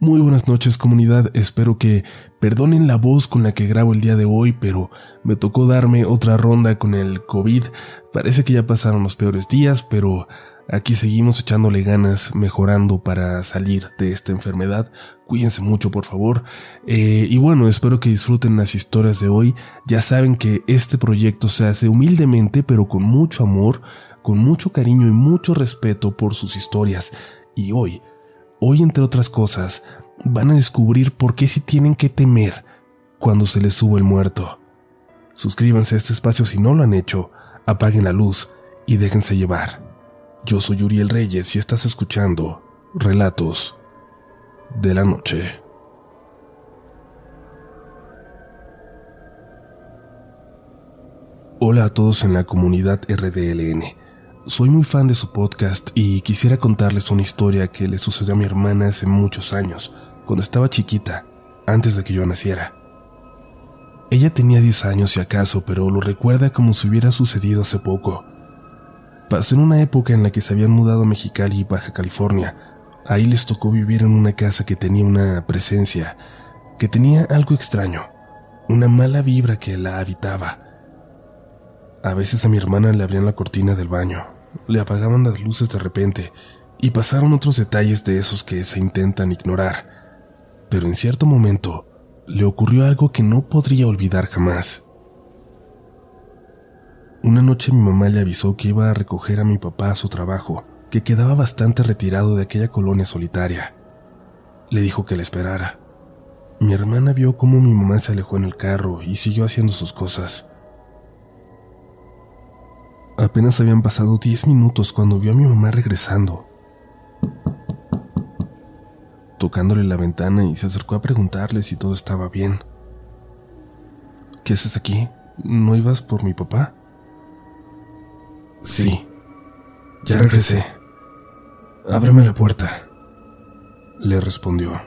Muy buenas noches comunidad, espero que perdonen la voz con la que grabo el día de hoy, pero me tocó darme otra ronda con el COVID. Parece que ya pasaron los peores días, pero aquí seguimos echándole ganas, mejorando para salir de esta enfermedad. Cuídense mucho, por favor. Eh, y bueno, espero que disfruten las historias de hoy. Ya saben que este proyecto se hace humildemente, pero con mucho amor, con mucho cariño y mucho respeto por sus historias. Y hoy Hoy, entre otras cosas, van a descubrir por qué si tienen que temer cuando se les sube el muerto. Suscríbanse a este espacio si no lo han hecho, apaguen la luz y déjense llevar. Yo soy Uriel Reyes y estás escuchando Relatos de la Noche. Hola a todos en la comunidad RDLN. Soy muy fan de su podcast y quisiera contarles una historia que le sucedió a mi hermana hace muchos años, cuando estaba chiquita, antes de que yo naciera. Ella tenía 10 años si acaso, pero lo recuerda como si hubiera sucedido hace poco. Pasó en una época en la que se habían mudado a Mexicali y Baja California. Ahí les tocó vivir en una casa que tenía una presencia, que tenía algo extraño, una mala vibra que la habitaba. A veces a mi hermana le abrían la cortina del baño, le apagaban las luces de repente y pasaron otros detalles de esos que se intentan ignorar. Pero en cierto momento le ocurrió algo que no podría olvidar jamás. Una noche mi mamá le avisó que iba a recoger a mi papá a su trabajo, que quedaba bastante retirado de aquella colonia solitaria. Le dijo que le esperara. Mi hermana vio cómo mi mamá se alejó en el carro y siguió haciendo sus cosas. Apenas habían pasado diez minutos cuando vio a mi mamá regresando, tocándole la ventana y se acercó a preguntarle si todo estaba bien. ¿Qué haces aquí? ¿No ibas por mi papá? Sí, ya regresé. Ábreme la puerta, le respondió.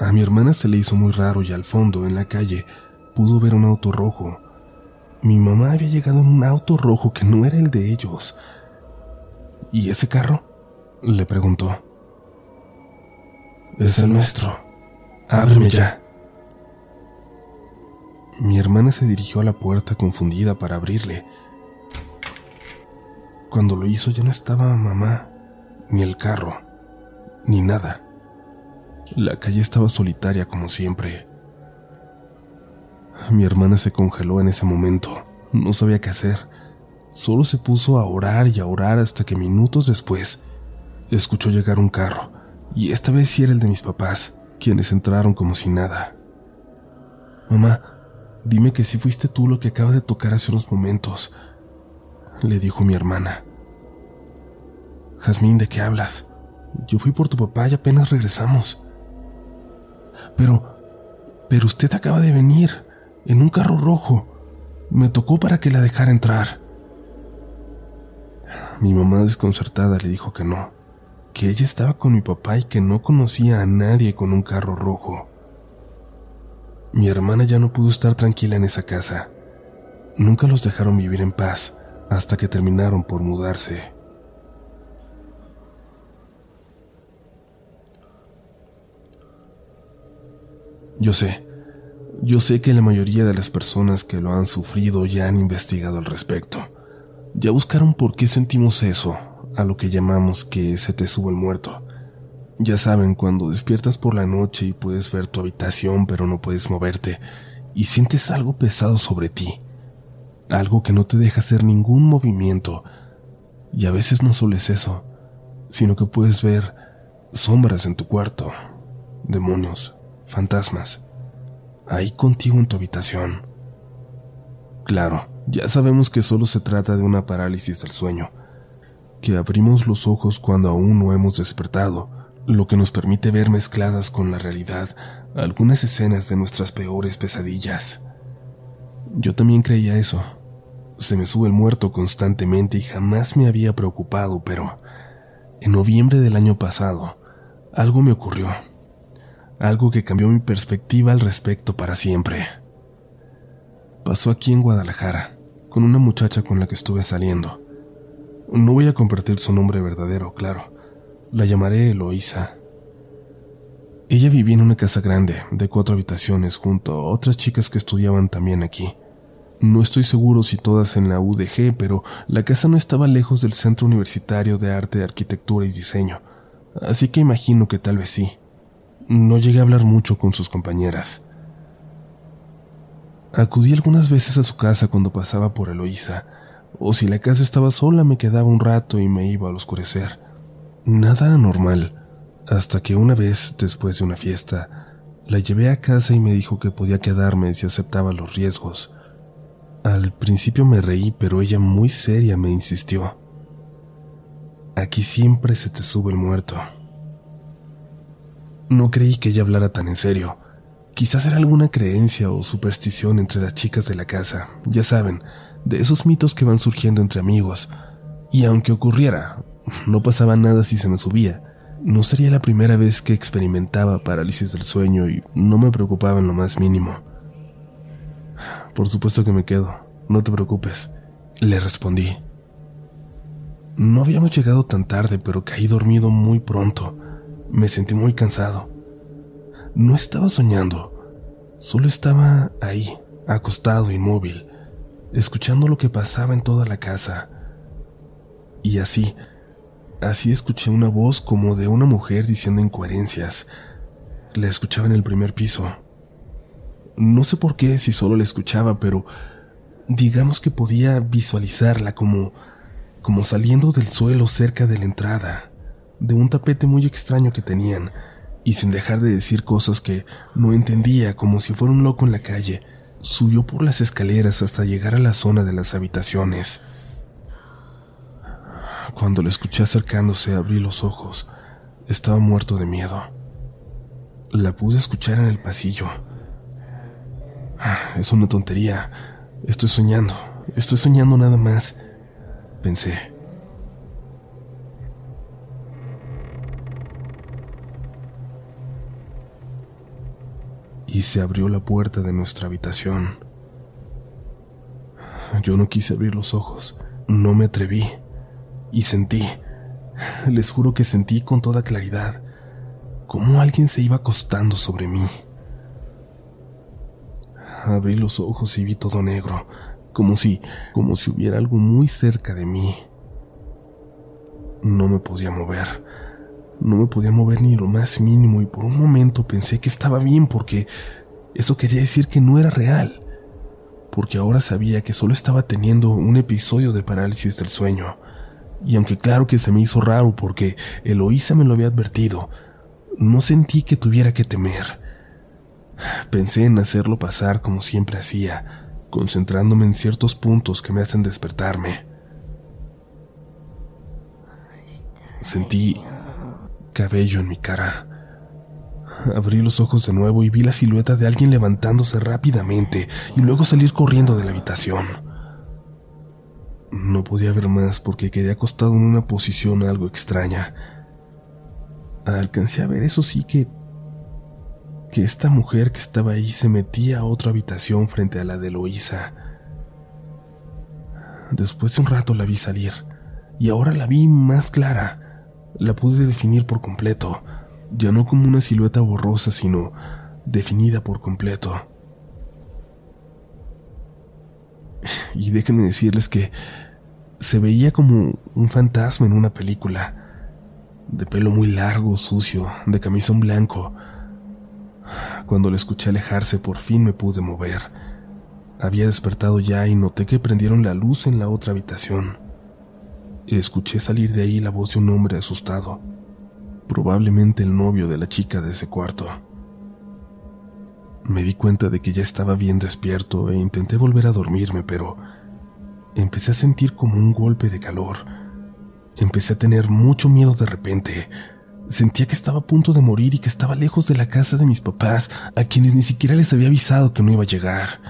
A mi hermana se le hizo muy raro y al fondo, en la calle, pudo ver un auto rojo mi mamá había llegado en un auto rojo que no era el de ellos. ¿Y ese carro? le preguntó. Es el nuestro. Ábreme ya. Mi hermana se dirigió a la puerta confundida para abrirle. Cuando lo hizo ya no estaba mamá, ni el carro, ni nada. La calle estaba solitaria como siempre. Mi hermana se congeló en ese momento. No sabía qué hacer. Solo se puso a orar y a orar hasta que minutos después escuchó llegar un carro, y esta vez sí era el de mis papás, quienes entraron como si nada. Mamá, dime que si fuiste tú lo que acaba de tocar hace unos momentos, le dijo mi hermana. Jazmín, ¿de qué hablas? Yo fui por tu papá y apenas regresamos. Pero, pero usted acaba de venir en un carro rojo. Me tocó para que la dejara entrar. Mi mamá desconcertada le dijo que no, que ella estaba con mi papá y que no conocía a nadie con un carro rojo. Mi hermana ya no pudo estar tranquila en esa casa. Nunca los dejaron vivir en paz hasta que terminaron por mudarse. Yo sé, yo sé que la mayoría de las personas que lo han sufrido ya han investigado al respecto. Ya buscaron por qué sentimos eso, a lo que llamamos que se te sube el muerto. Ya saben, cuando despiertas por la noche y puedes ver tu habitación pero no puedes moverte y sientes algo pesado sobre ti, algo que no te deja hacer ningún movimiento. Y a veces no solo es eso, sino que puedes ver sombras en tu cuarto, demonios, fantasmas ahí contigo en tu habitación. Claro, ya sabemos que solo se trata de una parálisis del sueño, que abrimos los ojos cuando aún no hemos despertado, lo que nos permite ver mezcladas con la realidad algunas escenas de nuestras peores pesadillas. Yo también creía eso. Se me sube el muerto constantemente y jamás me había preocupado, pero en noviembre del año pasado algo me ocurrió algo que cambió mi perspectiva al respecto para siempre. Pasó aquí en Guadalajara, con una muchacha con la que estuve saliendo. No voy a compartir su nombre verdadero, claro. La llamaré Eloísa, Ella vivía en una casa grande, de cuatro habitaciones, junto a otras chicas que estudiaban también aquí. No estoy seguro si todas en la UDG, pero la casa no estaba lejos del Centro Universitario de Arte, Arquitectura y Diseño, así que imagino que tal vez sí. No llegué a hablar mucho con sus compañeras. Acudí algunas veces a su casa cuando pasaba por Eloísa, o si la casa estaba sola me quedaba un rato y me iba al oscurecer. Nada anormal, hasta que una vez, después de una fiesta, la llevé a casa y me dijo que podía quedarme si aceptaba los riesgos. Al principio me reí, pero ella muy seria me insistió. Aquí siempre se te sube el muerto. No creí que ella hablara tan en serio. Quizás era alguna creencia o superstición entre las chicas de la casa, ya saben, de esos mitos que van surgiendo entre amigos. Y aunque ocurriera, no pasaba nada si se me subía. No sería la primera vez que experimentaba parálisis del sueño y no me preocupaba en lo más mínimo. Por supuesto que me quedo, no te preocupes, le respondí. No habíamos llegado tan tarde, pero caí dormido muy pronto. Me sentí muy cansado. No estaba soñando, solo estaba ahí, acostado, inmóvil, escuchando lo que pasaba en toda la casa. Y así, así escuché una voz como de una mujer diciendo incoherencias. La escuchaba en el primer piso. No sé por qué, si solo la escuchaba, pero digamos que podía visualizarla como, como saliendo del suelo cerca de la entrada, de un tapete muy extraño que tenían, y sin dejar de decir cosas que no entendía, como si fuera un loco en la calle, subió por las escaleras hasta llegar a la zona de las habitaciones. Cuando la escuché acercándose, abrí los ojos. Estaba muerto de miedo. La pude escuchar en el pasillo Ah, es una tontería. Estoy soñando. Estoy soñando nada más. Pensé. Y se abrió la puerta de nuestra habitación. Yo no quise abrir los ojos. No me atreví. Y sentí. Les juro que sentí con toda claridad cómo alguien se iba acostando sobre mí. Abrí los ojos y vi todo negro, como si, como si hubiera algo muy cerca de mí. No me podía mover. No me podía mover ni lo más mínimo y por un momento pensé que estaba bien porque eso quería decir que no era real. Porque ahora sabía que solo estaba teniendo un episodio de parálisis del sueño. Y aunque claro que se me hizo raro porque Eloísa me lo había advertido, no sentí que tuviera que temer. Pensé en hacerlo pasar como siempre hacía, concentrándome en ciertos puntos que me hacen despertarme. Sentí cabello en mi cara. Abrí los ojos de nuevo y vi la silueta de alguien levantándose rápidamente y luego salir corriendo de la habitación. No podía ver más porque quedé acostado en una posición algo extraña. Alcancé a ver eso sí que que esta mujer que estaba ahí se metía a otra habitación frente a la de Eloísa. Después de un rato la vi salir, y ahora la vi más clara. La pude definir por completo, ya no como una silueta borrosa, sino definida por completo. Y déjenme decirles que se veía como un fantasma en una película, de pelo muy largo, sucio, de camisón blanco, cuando le escuché alejarse, por fin me pude mover. Había despertado ya y noté que prendieron la luz en la otra habitación. Escuché salir de ahí la voz de un hombre asustado, probablemente el novio de la chica de ese cuarto. Me di cuenta de que ya estaba bien despierto e intenté volver a dormirme, pero empecé a sentir como un golpe de calor. Empecé a tener mucho miedo de repente. Sentía que estaba a punto de morir y que estaba lejos de la casa de mis papás, a quienes ni siquiera les había avisado que no iba a llegar.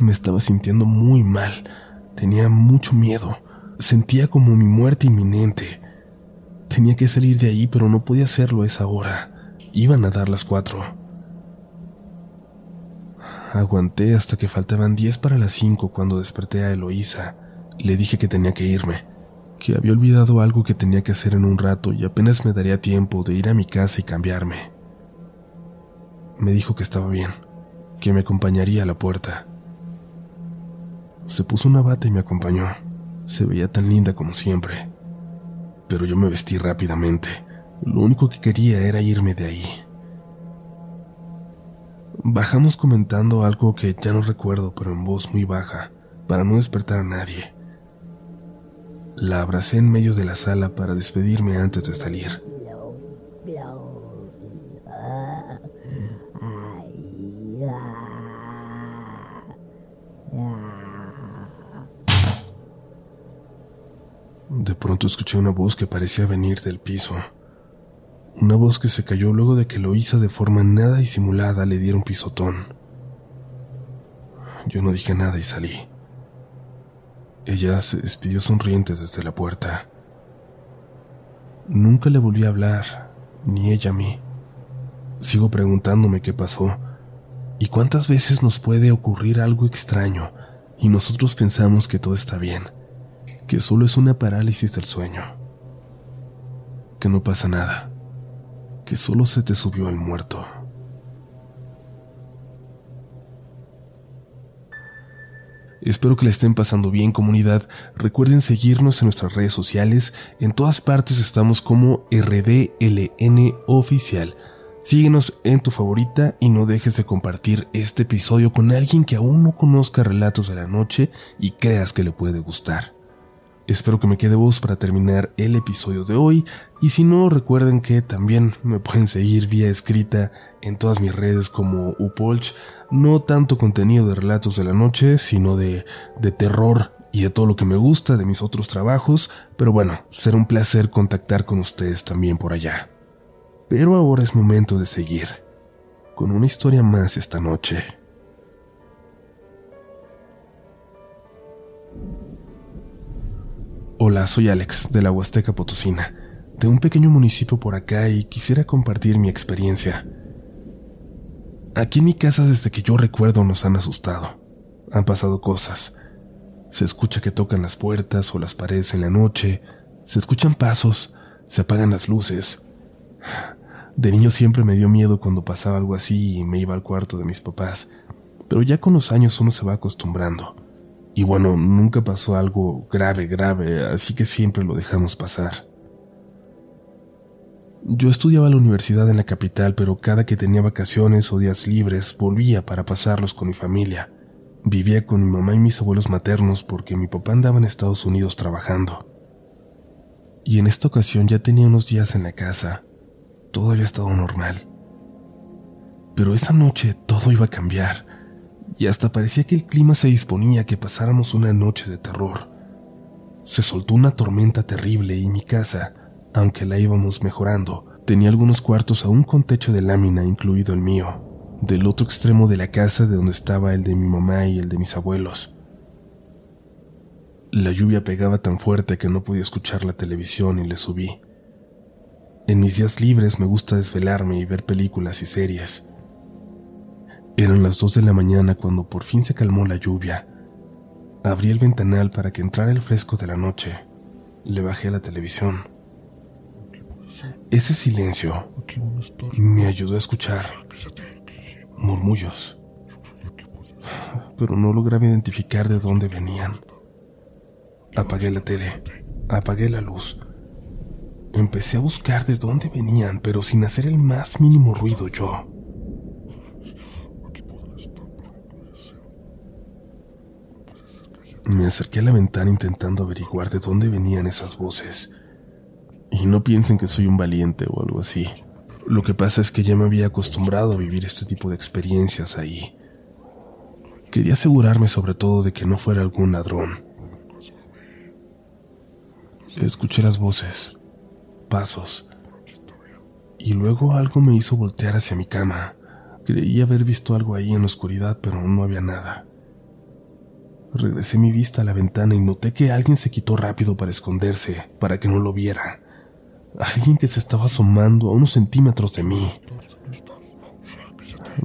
Me estaba sintiendo muy mal. Tenía mucho miedo. Sentía como mi muerte inminente. Tenía que salir de ahí, pero no podía hacerlo a esa hora. Iban a dar las cuatro. Aguanté hasta que faltaban diez para las cinco cuando desperté a Eloísa. Le dije que tenía que irme que había olvidado algo que tenía que hacer en un rato y apenas me daría tiempo de ir a mi casa y cambiarme. Me dijo que estaba bien, que me acompañaría a la puerta. Se puso una bata y me acompañó. Se veía tan linda como siempre. Pero yo me vestí rápidamente. Lo único que quería era irme de ahí. Bajamos comentando algo que ya no recuerdo, pero en voz muy baja, para no despertar a nadie. La abracé en medio de la sala para despedirme antes de salir. De pronto escuché una voz que parecía venir del piso. Una voz que se cayó luego de que lo hizo de forma nada disimulada le diera un pisotón. Yo no dije nada y salí. Ella se despidió sonriente desde la puerta. Nunca le volví a hablar, ni ella a mí. Sigo preguntándome qué pasó y cuántas veces nos puede ocurrir algo extraño y nosotros pensamos que todo está bien, que solo es una parálisis del sueño, que no pasa nada, que solo se te subió el muerto. Espero que le estén pasando bien comunidad. Recuerden seguirnos en nuestras redes sociales. En todas partes estamos como RDLN oficial. Síguenos en tu favorita y no dejes de compartir este episodio con alguien que aún no conozca Relatos de la Noche y creas que le puede gustar. Espero que me quede voz para terminar el episodio de hoy y si no recuerden que también me pueden seguir vía escrita en todas mis redes como Upolch, no tanto contenido de relatos de la noche, sino de, de terror y de todo lo que me gusta de mis otros trabajos, pero bueno, será un placer contactar con ustedes también por allá. Pero ahora es momento de seguir con una historia más esta noche. Hola, soy Alex de la Huasteca Potosina, de un pequeño municipio por acá y quisiera compartir mi experiencia. Aquí en mi casa desde que yo recuerdo nos han asustado. Han pasado cosas. Se escucha que tocan las puertas o las paredes en la noche, se escuchan pasos, se apagan las luces. De niño siempre me dio miedo cuando pasaba algo así y me iba al cuarto de mis papás, pero ya con los años uno se va acostumbrando. Y bueno, nunca pasó algo grave, grave, así que siempre lo dejamos pasar. Yo estudiaba en la universidad en la capital, pero cada que tenía vacaciones o días libres volvía para pasarlos con mi familia. Vivía con mi mamá y mis abuelos maternos porque mi papá andaba en Estados Unidos trabajando. Y en esta ocasión ya tenía unos días en la casa. Todo había estado normal. Pero esa noche todo iba a cambiar y hasta parecía que el clima se disponía a que pasáramos una noche de terror. Se soltó una tormenta terrible y mi casa, aunque la íbamos mejorando, tenía algunos cuartos aún con techo de lámina, incluido el mío, del otro extremo de la casa de donde estaba el de mi mamá y el de mis abuelos. La lluvia pegaba tan fuerte que no podía escuchar la televisión y le subí. En mis días libres me gusta desvelarme y ver películas y series. Eran las dos de la mañana cuando por fin se calmó la lluvia. Abrí el ventanal para que entrara el fresco de la noche. Le bajé a la televisión. Ese silencio me ayudó a escuchar murmullos, pero no lograba identificar de dónde venían. Apagué la tele, apagué la luz. Empecé a buscar de dónde venían, pero sin hacer el más mínimo ruido yo. Me acerqué a la ventana intentando averiguar de dónde venían esas voces. Y no piensen que soy un valiente o algo así. Lo que pasa es que ya me había acostumbrado a vivir este tipo de experiencias ahí. Quería asegurarme sobre todo de que no fuera algún ladrón. Escuché las voces, pasos, y luego algo me hizo voltear hacia mi cama. Creí haber visto algo ahí en la oscuridad, pero no había nada. Regresé mi vista a la ventana y noté que alguien se quitó rápido para esconderse, para que no lo viera. Alguien que se estaba asomando a unos centímetros de mí.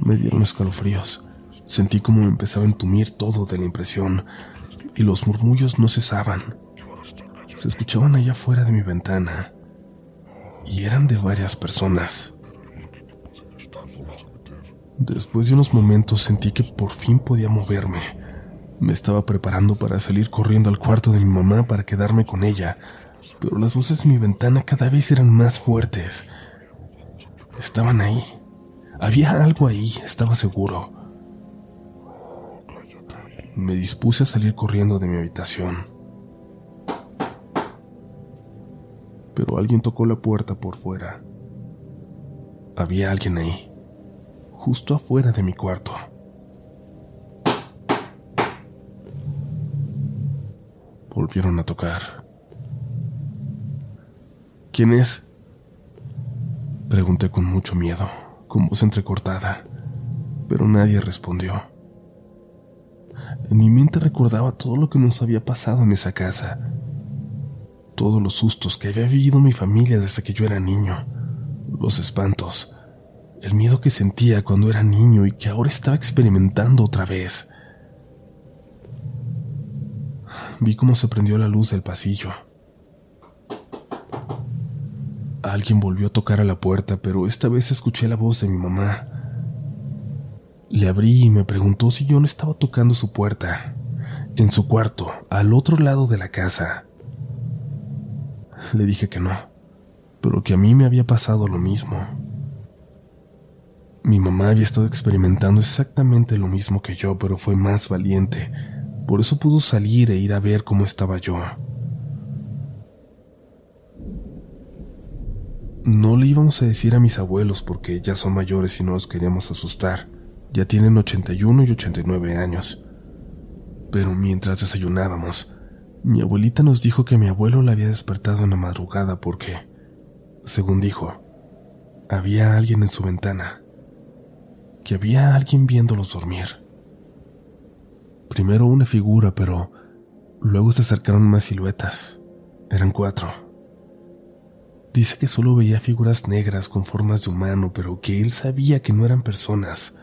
Me dieron escalofríos. Sentí como me empezaba a entumir todo de la impresión, y los murmullos no cesaban. se escuchaban allá afuera de mi ventana y eran de varias personas. Después de unos momentos sentí que por fin podía moverme. Me estaba preparando para salir corriendo al cuarto de mi mamá para quedarme con ella, pero las voces de mi ventana cada vez eran más fuertes. Estaban ahí. Había algo ahí, estaba seguro. Me dispuse a salir corriendo de mi habitación. Pero alguien tocó la puerta por fuera. Había alguien ahí, justo afuera de mi cuarto. Volvieron a tocar. ¿Quién es? Pregunté con mucho miedo, con voz entrecortada, pero nadie respondió. En mi mente recordaba todo lo que nos había pasado en esa casa, todos los sustos que había vivido mi familia desde que yo era niño, los espantos, el miedo que sentía cuando era niño y que ahora estaba experimentando otra vez. Vi cómo se prendió la luz del pasillo. Alguien volvió a tocar a la puerta, pero esta vez escuché la voz de mi mamá. Le abrí y me preguntó si yo no estaba tocando su puerta, en su cuarto, al otro lado de la casa. Le dije que no, pero que a mí me había pasado lo mismo. Mi mamá había estado experimentando exactamente lo mismo que yo, pero fue más valiente. Por eso pudo salir e ir a ver cómo estaba yo. No le íbamos a decir a mis abuelos porque ya son mayores y no los queríamos asustar. Ya tienen 81 y 89 años. Pero mientras desayunábamos, mi abuelita nos dijo que mi abuelo la había despertado en la madrugada porque, según dijo, había alguien en su ventana, que había alguien viéndolos dormir. Primero una figura, pero luego se acercaron más siluetas. Eran cuatro. Dice que solo veía figuras negras con formas de humano, pero que él sabía que no eran personas,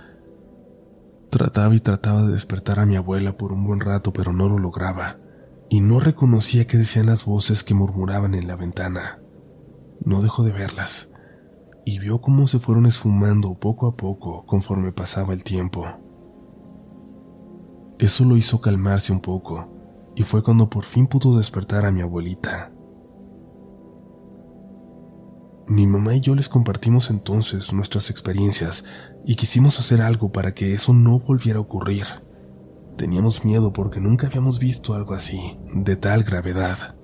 Trataba y trataba de despertar a mi abuela por un buen rato, pero no lo lograba, y no reconocía qué decían las voces que murmuraban en la ventana. No dejó de verlas, y vio cómo se fueron esfumando poco a poco conforme pasaba el tiempo. Eso lo hizo calmarse un poco, y fue cuando por fin pudo despertar a mi abuelita. Mi mamá y yo les compartimos entonces nuestras experiencias y quisimos hacer algo para que eso no volviera a ocurrir. Teníamos miedo porque nunca habíamos visto algo así, de tal gravedad.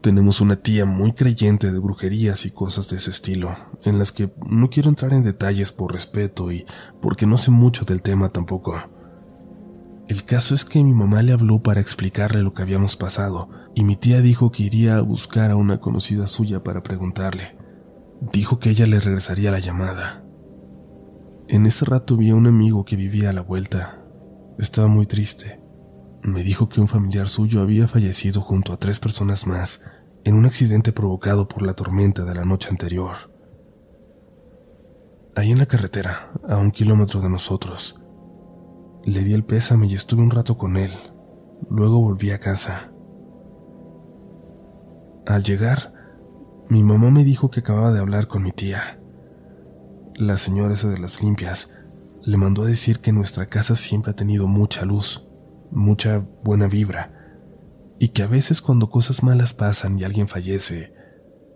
Tenemos una tía muy creyente de brujerías y cosas de ese estilo, en las que no quiero entrar en detalles por respeto y porque no sé mucho del tema tampoco. El caso es que mi mamá le habló para explicarle lo que habíamos pasado, y mi tía dijo que iría a buscar a una conocida suya para preguntarle. Dijo que ella le regresaría la llamada. En ese rato vi a un amigo que vivía a la vuelta. Estaba muy triste. Me dijo que un familiar suyo había fallecido junto a tres personas más en un accidente provocado por la tormenta de la noche anterior. Ahí en la carretera, a un kilómetro de nosotros, le di el pésame y estuve un rato con él. Luego volví a casa. Al llegar, mi mamá me dijo que acababa de hablar con mi tía. La señora esa de las limpias le mandó a decir que nuestra casa siempre ha tenido mucha luz, mucha buena vibra, y que a veces cuando cosas malas pasan y alguien fallece,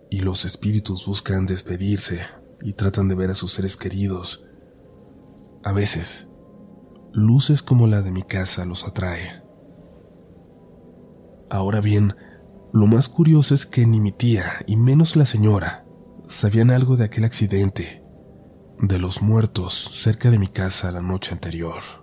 y los espíritus buscan despedirse y tratan de ver a sus seres queridos, a veces luces como la de mi casa los atrae. Ahora bien, lo más curioso es que ni mi tía y menos la señora sabían algo de aquel accidente, de los muertos cerca de mi casa la noche anterior.